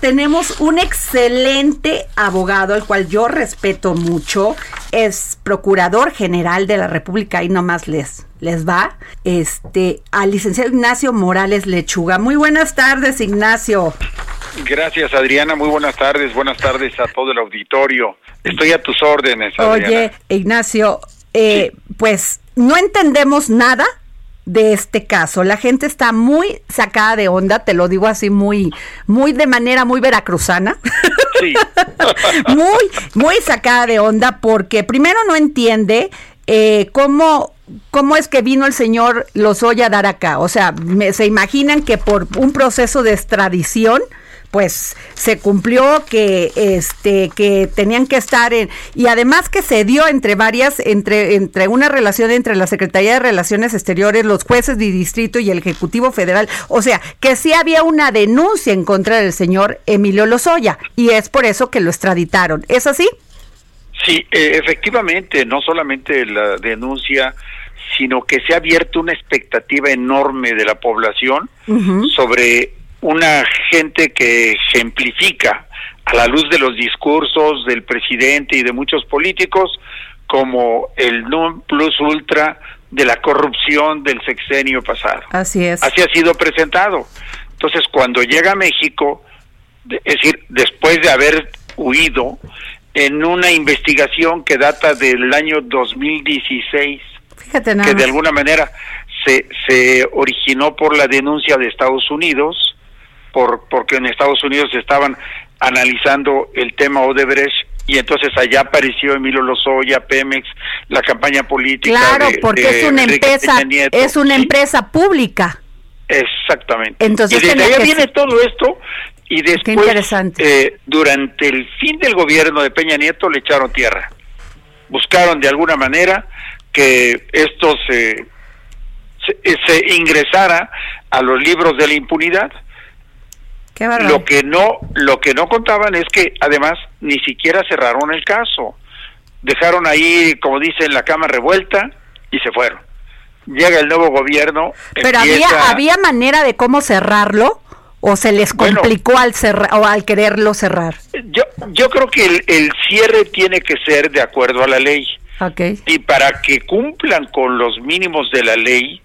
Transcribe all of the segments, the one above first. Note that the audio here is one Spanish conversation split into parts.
Tenemos un excelente abogado, al cual yo respeto mucho. Es procurador general de la República y nomás les, les va. Este, al licenciado Ignacio Morales Lechuga. Muy buenas tardes, Ignacio. Gracias, Adriana. Muy buenas tardes. Buenas tardes a todo el auditorio. Estoy a tus órdenes, Adriana. Oye, Ignacio, eh, pues no entendemos nada de este caso. La gente está muy sacada de onda, te lo digo así muy, muy de manera muy veracruzana. Sí. muy, muy sacada de onda porque primero no entiende eh, cómo, cómo es que vino el señor Lozoya a dar acá. O sea, me- se imaginan que por un proceso de extradición pues se cumplió que este que tenían que estar en y además que se dio entre varias entre entre una relación entre la Secretaría de Relaciones Exteriores, los jueces de distrito y el Ejecutivo Federal, o sea, que sí había una denuncia en contra del señor Emilio Lozoya y es por eso que lo extraditaron. ¿Es así? Sí, eh, efectivamente, no solamente la denuncia, sino que se ha abierto una expectativa enorme de la población sobre una gente que ejemplifica a la luz de los discursos del presidente y de muchos políticos como el non plus ultra de la corrupción del sexenio pasado. Así es. Así ha sido presentado. Entonces, cuando llega a México, es decir, después de haber huido en una investigación que data del año 2016, Fíjate nada. que de alguna manera se, se originó por la denuncia de Estados Unidos, por porque en Estados Unidos estaban analizando el tema Odebrecht y entonces allá apareció Emilio Lozoya, Pemex, la campaña política. Claro, de- porque de es una empresa Nieto. es una Sí. empresa pública. Exactamente. Entonces y desde allá que viene todo esto y después, interesante. eh, durante el fin del gobierno de Peña Nieto le echaron tierra. Buscaron de alguna manera que esto se, se, se ingresara a los libros de la impunidad. Lo que no lo que no contaban es que además ni siquiera cerraron el caso. Dejaron ahí, como dicen, la cama revuelta y se fueron. Llega el nuevo gobierno. Pero empieza- había había manera de cómo cerrarlo o se les Bueno. complicó al cerrar o al quererlo cerrar. Yo, yo creo que el, el cierre tiene que ser de acuerdo a la ley. Okay. Y para que cumplan con los mínimos de la ley,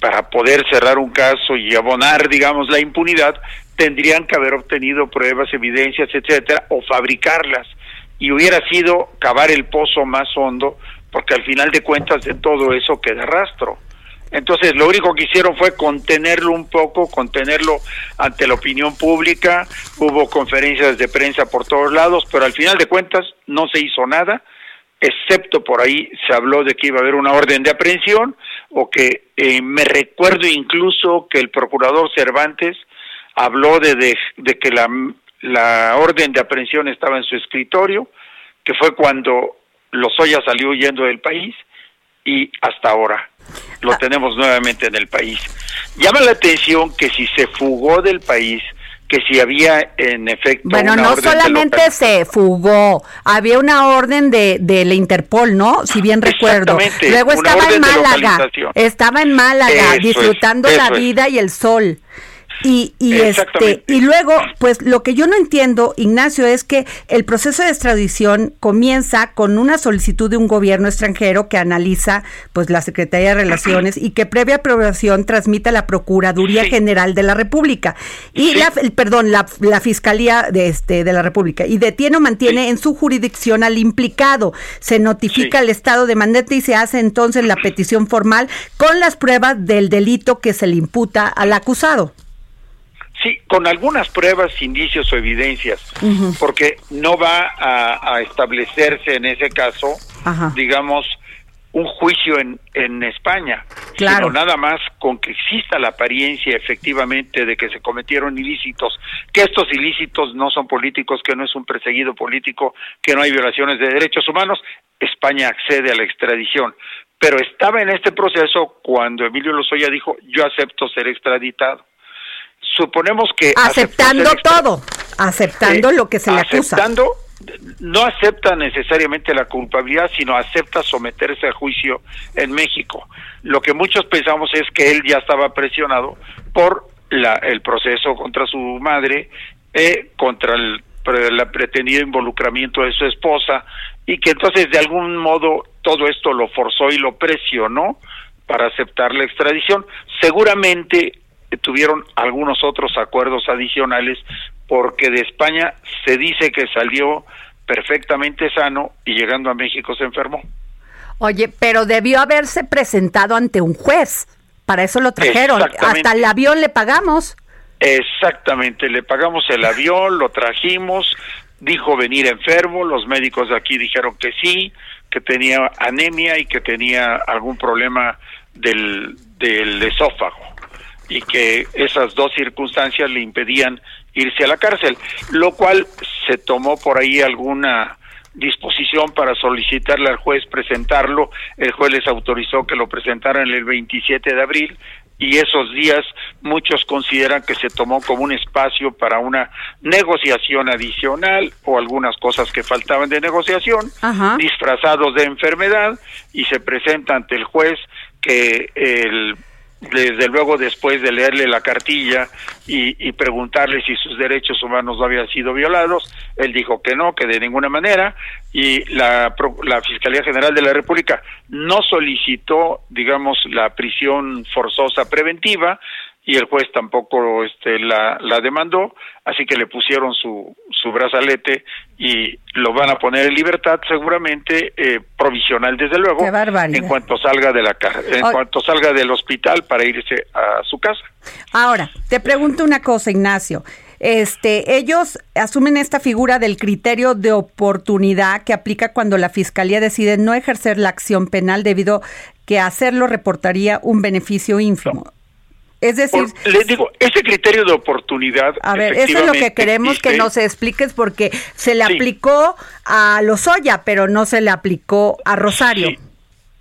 para poder cerrar un caso y abonar, digamos, la impunidad, tendrían que haber obtenido pruebas, evidencias, etcétera, o fabricarlas. Y hubiera sido cavar el pozo más hondo, porque al final de cuentas de todo eso queda rastro. Entonces, lo único que hicieron fue contenerlo un poco, contenerlo ante la opinión pública, hubo conferencias de prensa por todos lados, pero al final de cuentas no se hizo nada, excepto por ahí se habló de que iba a haber una orden de aprehensión, o que eh, me recuerdo incluso que el procurador Cervantes habló de, de, de que la, la orden de aprehensión estaba en su escritorio, que fue cuando Lozoya salió huyendo del país, y hasta ahora lo tenemos nuevamente en el país. Llama la atención que si se fugó del país, que si había en efecto Bueno, una no orden solamente se fugó, había una orden de, de la Interpol, ¿no? Si bien recuerdo. Luego estaba en Málaga, estaba en Málaga Eso es, disfrutando la es. vida y el sol. Y, y este y luego pues lo que yo no entiendo Ignacio es que el proceso de extradición comienza con una solicitud de un gobierno extranjero que analiza pues la Secretaría de Relaciones y que previa aprobación transmite a la Procuraduría Sí. General de la República y Sí. la el- perdón la, la Fiscalía de este de la República y detiene o mantiene Sí. en su jurisdicción al implicado se notifica al Estado demandante y se hace entonces la petición formal con las pruebas del delito que se le imputa al acusado Sí, con algunas pruebas, indicios o evidencias, porque no va a, a establecerse en ese caso, Ajá. digamos, un juicio en, en España, Claro. sino nada más con que exista la apariencia efectivamente de que se cometieron ilícitos, que estos ilícitos no son políticos, que no es un perseguido político, que no hay violaciones de derechos humanos, España accede a la extradición. Pero estaba en este proceso cuando Emilio Lozoya dijo, yo acepto ser extraditado. Suponemos que... Aceptando todo, aceptando eh, lo que se le acusa. aceptando, no acepta necesariamente la culpabilidad, sino acepta someterse a juicio en México. Lo que muchos pensamos es que él ya estaba presionado por la, el proceso contra su madre, eh, contra el, pre- el pretendido involucramiento de su esposa, y que entonces de algún modo todo esto lo forzó y lo presionó para aceptar la extradición. Seguramente tuvieron algunos otros acuerdos adicionales porque de España se dice que salió perfectamente sano y llegando a México se enfermó. Oye, pero debió haberse presentado ante un juez. Para eso lo trajeron. Hasta el avión le pagamos. Exactamente, le pagamos el avión, lo trajimos, dijo venir enfermo, los médicos de aquí dijeron que sí, que tenía anemia y que tenía algún problema del, del esófago y que esas dos circunstancias le impedían irse a la cárcel, lo cual se tomó por ahí alguna disposición para solicitarle al juez presentarlo, el juez les autorizó que lo presentaran el 27 de abril y esos días muchos consideran que se tomó como un espacio para una negociación adicional o algunas cosas que faltaban de negociación, Ajá. disfrazados de enfermedad y se presenta ante el juez que el desde luego después de leerle la cartilla y, y preguntarle si sus derechos humanos no habían sido violados, él dijo que no, que de ninguna manera, y la, la Fiscalía General de la República no solicitó, digamos, la prisión forzosa preventiva, y el juez tampoco este, la, la demandó, así que le pusieron su, su brazalete y lo van a poner en libertad seguramente, eh, provisional desde luego, en cuanto salga de la en cuanto salga del hospital para irse a su casa. Ahora, te pregunto una cosa, Ignacio. Este, ellos asumen esta figura del criterio de oportunidad que aplica cuando la fiscalía decide no ejercer la acción penal debido que hacerlo reportaría un beneficio ínfimo. Es decir, Por- le digo, ese criterio de oportunidad. a ver, eso es lo que queremos que nos expliques porque se le Sí. aplicó a Lozoya, pero no se le aplicó a Rosario. Sí.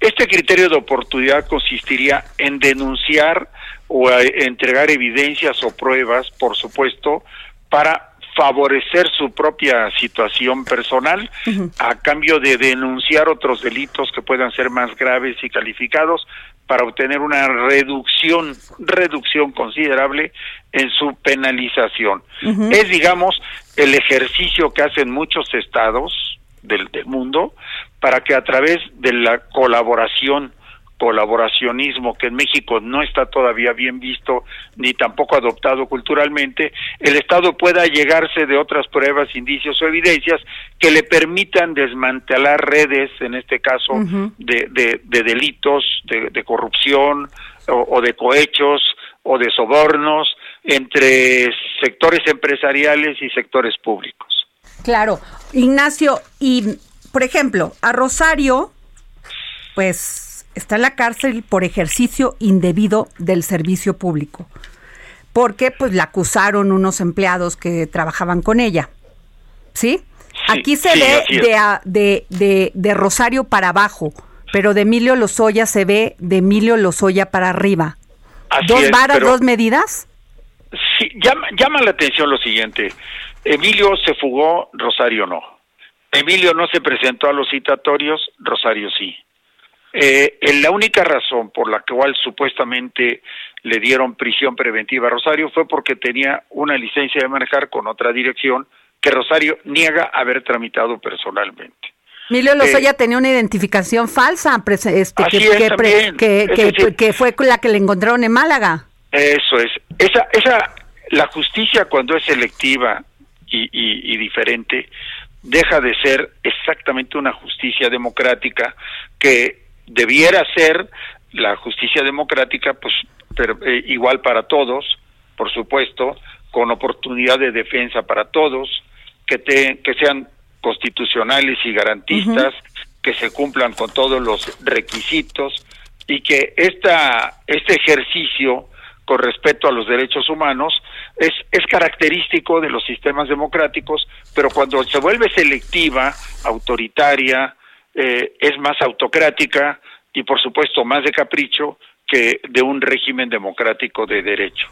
Este criterio de oportunidad consistiría en denunciar o a entregar evidencias o pruebas, por supuesto, para favorecer su propia situación personal a cambio de denunciar otros delitos que puedan ser más graves y calificados para obtener una reducción reducción considerable en su penalización. Es digamos el ejercicio que hacen muchos estados del, del mundo para que a través de la colaboración colaboracionismo que en México no está todavía bien visto ni tampoco adoptado culturalmente, el Estado pueda llegarse de otras pruebas, indicios o evidencias que le permitan desmantelar redes, en este caso, de, de- de delitos, de, de corrupción o, o de cohechos o de sobornos entre sectores empresariales y sectores públicos. Claro, Ignacio, y por ejemplo, a Rosario, pues está en la cárcel por ejercicio indebido del servicio público, porque pues la acusaron unos empleados que trabajaban con ella, ¿sí? Aquí se sí, ve de, de, de, de Rosario para abajo, pero de Emilio Lozoya se ve de Emilio Lozoya para arriba. Así ¿Dos es, varas, dos medidas? Sí, llama, llama la atención lo siguiente. Emilio se fugó, Rosario no. Emilio no se presentó a los citatorios, Rosario sí. Eh, en la única razón por la cual supuestamente le dieron prisión preventiva a Rosario fue porque tenía una licencia de manejar con otra dirección que Rosario niega haber tramitado personalmente. Emilio Lozoya tenía una identificación falsa, este, Eh, que, es, que pre- también. que- Es que- decir- que fue la que le encontraron en Málaga. Eso es. Esa, esa, la justicia cuando es selectiva y, y- y diferente, deja de ser exactamente una justicia democrática que debiera ser la justicia democrática, pues pero, eh, igual para todos, por supuesto, con oportunidad de defensa para todos, que, te, que sean constitucionales y garantistas, que se cumplan con todos los requisitos y que esta, este ejercicio con respecto a los derechos humanos es, es característico de los sistemas democráticos, pero cuando se vuelve selectiva, autoritaria, eh, es más autocrática y por supuesto más de capricho que de un régimen democrático de derecho.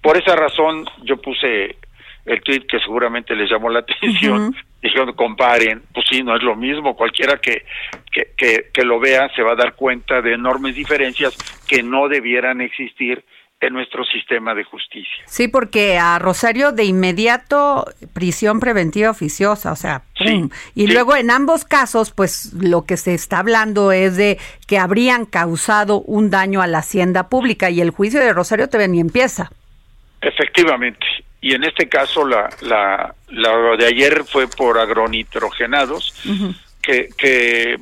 Por esa razón yo puse el tweet que seguramente les llamó la atención, dijeron comparen, pues sí, no es lo mismo, cualquiera que, que, que, que lo vea se va a dar cuenta de enormes diferencias que no debieran existir en nuestro sistema de justicia. Sí, porque a Rosario de inmediato prisión preventiva oficiosa, o sea, ¡pum! y luego en ambos casos, pues lo que se está hablando es de que habrían causado un daño a la hacienda pública y el juicio de Rosario todavía ni empieza. Efectivamente, y en este caso la, la, la de ayer fue por agronitrogenados, que, que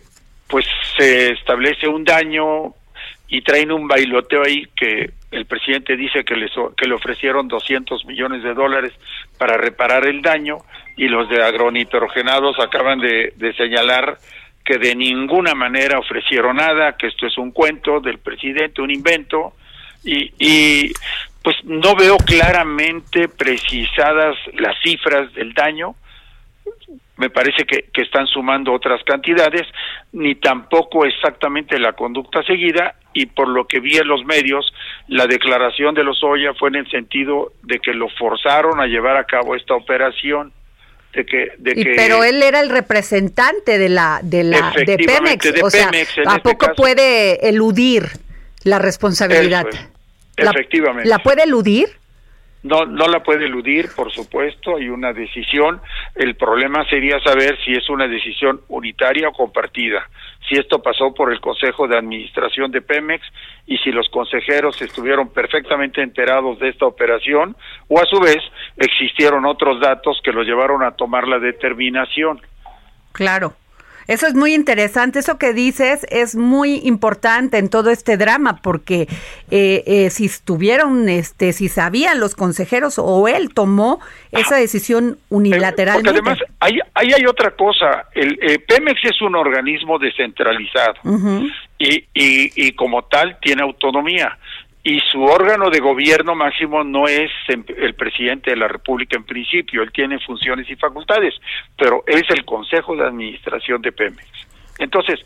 pues se establece un daño y traen un bailoteo ahí que el presidente dice que, les, que le ofrecieron 200 millones de dólares para reparar el daño y los de agronitrogenados acaban de, de señalar que de ninguna manera ofrecieron nada, que esto es un cuento del presidente, un invento, y, y pues no veo claramente precisadas las cifras del daño, me parece que, que, están sumando otras cantidades, ni tampoco exactamente la conducta seguida, y por lo que vi en los medios, la declaración de los Oya fue en el sentido de que lo forzaron a llevar a cabo esta operación. De que, de y que, pero él era el representante de la de la de Pemex, de o sea, ¿a este poco caso? puede eludir la responsabilidad? La- Efectivamente. ¿La puede eludir? No, no la puede eludir, por supuesto, hay una decisión. El problema sería saber si es una decisión unitaria o compartida, si esto pasó por el Consejo de Administración de Pemex y si los consejeros estuvieron perfectamente enterados de esta operación o a su vez existieron otros datos que los llevaron a tomar la determinación. Claro. Eso es muy interesante. Eso que dices es muy importante en todo este drama, porque eh, eh, si estuvieron, este, si sabían los consejeros o él tomó esa decisión unilateralmente. Porque además, ahí, ahí hay otra cosa. El eh, Pemex es un organismo descentralizado y, y, y como tal tiene autonomía. Y su órgano de gobierno máximo no es en- el presidente de la República en principio, él tiene funciones y facultades, pero es el Consejo de Administración de Pemex. Entonces,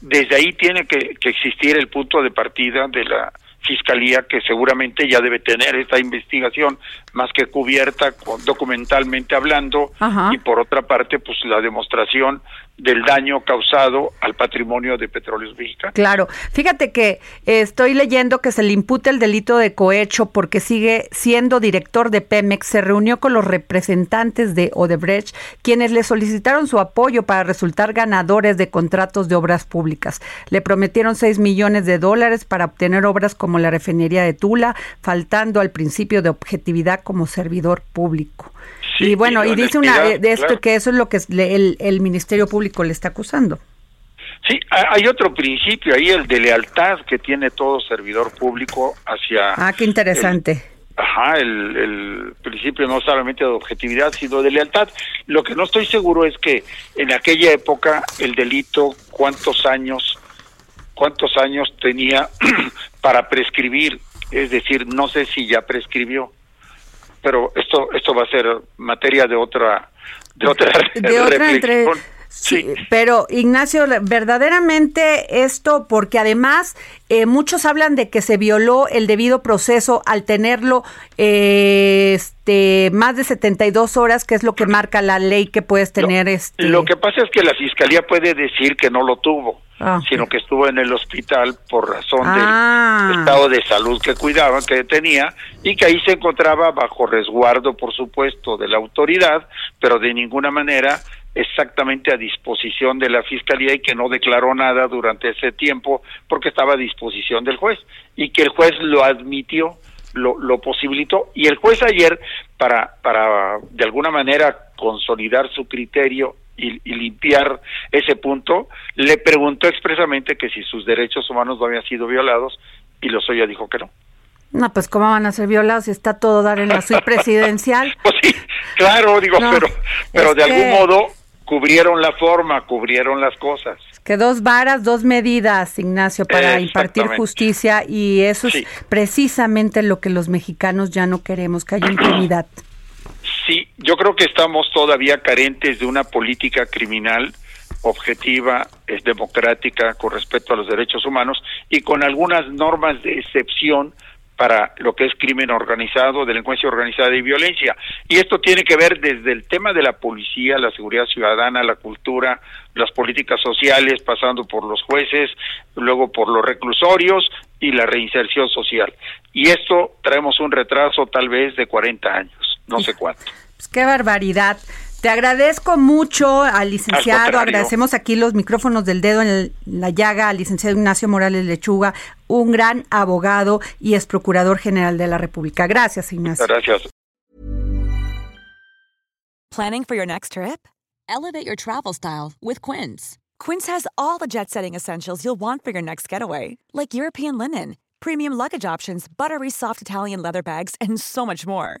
desde ahí tiene que, que existir el punto de partida de la Fiscalía, que seguramente ya debe tener esta investigación más que cubierta con- documentalmente hablando, Ajá. y por otra parte, pues la demostración del daño causado al patrimonio de petróleos mexicanos. Claro, fíjate que eh, estoy leyendo que se le imputa el delito de cohecho porque sigue siendo director de Pemex, se reunió con los representantes de Odebrecht, quienes le solicitaron su apoyo para resultar ganadores de contratos de obras públicas. Le prometieron 6 millones de dólares para obtener obras como la refinería de Tula, faltando al principio de objetividad como servidor público. Sí, y bueno, y dice una honestidad, de esto claro. que eso es lo que el, el Ministerio Público le está acusando. Sí, ha- hay otro principio ahí, el de lealtad que tiene todo servidor público hacia... Ah, qué interesante. Ajá, el, el principio no solamente de objetividad, sino de lealtad. Lo que no estoy seguro es que en aquella época el delito, cuántos años, cuántos años tenía para prescribir, es decir, no sé si ya prescribió, pero esto esto va a ser materia de otra de otra de otra entre sí, Sí. pero Ignacio verdaderamente esto porque además eh, muchos hablan de que se violó el debido proceso al tenerlo eh, este más de 72 horas que es lo que marca la ley que puedes tener lo, este lo que pasa es que la fiscalía puede decir que no lo tuvo, Ah, sino que estuvo en el hospital por razón Ah. del estado de salud que cuidaban, que tenía, y que ahí se encontraba bajo resguardo, por supuesto, de la autoridad, pero de ninguna manera exactamente a disposición de la fiscalía y que no declaró nada durante ese tiempo porque estaba a disposición del juez y que el juez lo admitió lo, lo posibilitó y el juez ayer para para de alguna manera consolidar su criterio y, y limpiar ese punto le preguntó expresamente que si sus derechos humanos no habían sido violados y Lozoya dijo que no. No pues cómo van a ser violados si está todo dar en la suite presidencial pues sí claro digo No, pero pero de algún modo cubrieron la forma cubrieron las cosas. Que dos varas, dos medidas, Ignacio, para impartir justicia y eso es precisamente lo que los mexicanos ya no queremos, que haya impunidad. Sí, yo creo que estamos todavía carentes de una política criminal objetiva, es democrática con respecto a los derechos humanos y con algunas normas de excepción para lo que es crimen organizado, delincuencia organizada y violencia. Y esto tiene que ver desde el tema de la policía, la seguridad ciudadana, la cultura, las políticas sociales, pasando por los jueces, luego por los reclusorios y la reinserción social. Y esto traemos un retraso tal vez de 40 años, no sé cuánto. Pues qué barbaridad. Te agradezco mucho al licenciado, agradecemos aquí los micrófonos del dedo en la llaga al licenciado Ignacio Morales Lechuga, un gran abogado y ex procurador general de la República. Gracias, Ignacio. Gracias. Planning for your next trip? Elevate your travel style with Quince. Quince has all the jet-setting essentials you'll want for your next getaway, like European linen, premium luggage options, buttery soft Italian leather bags, and so much more.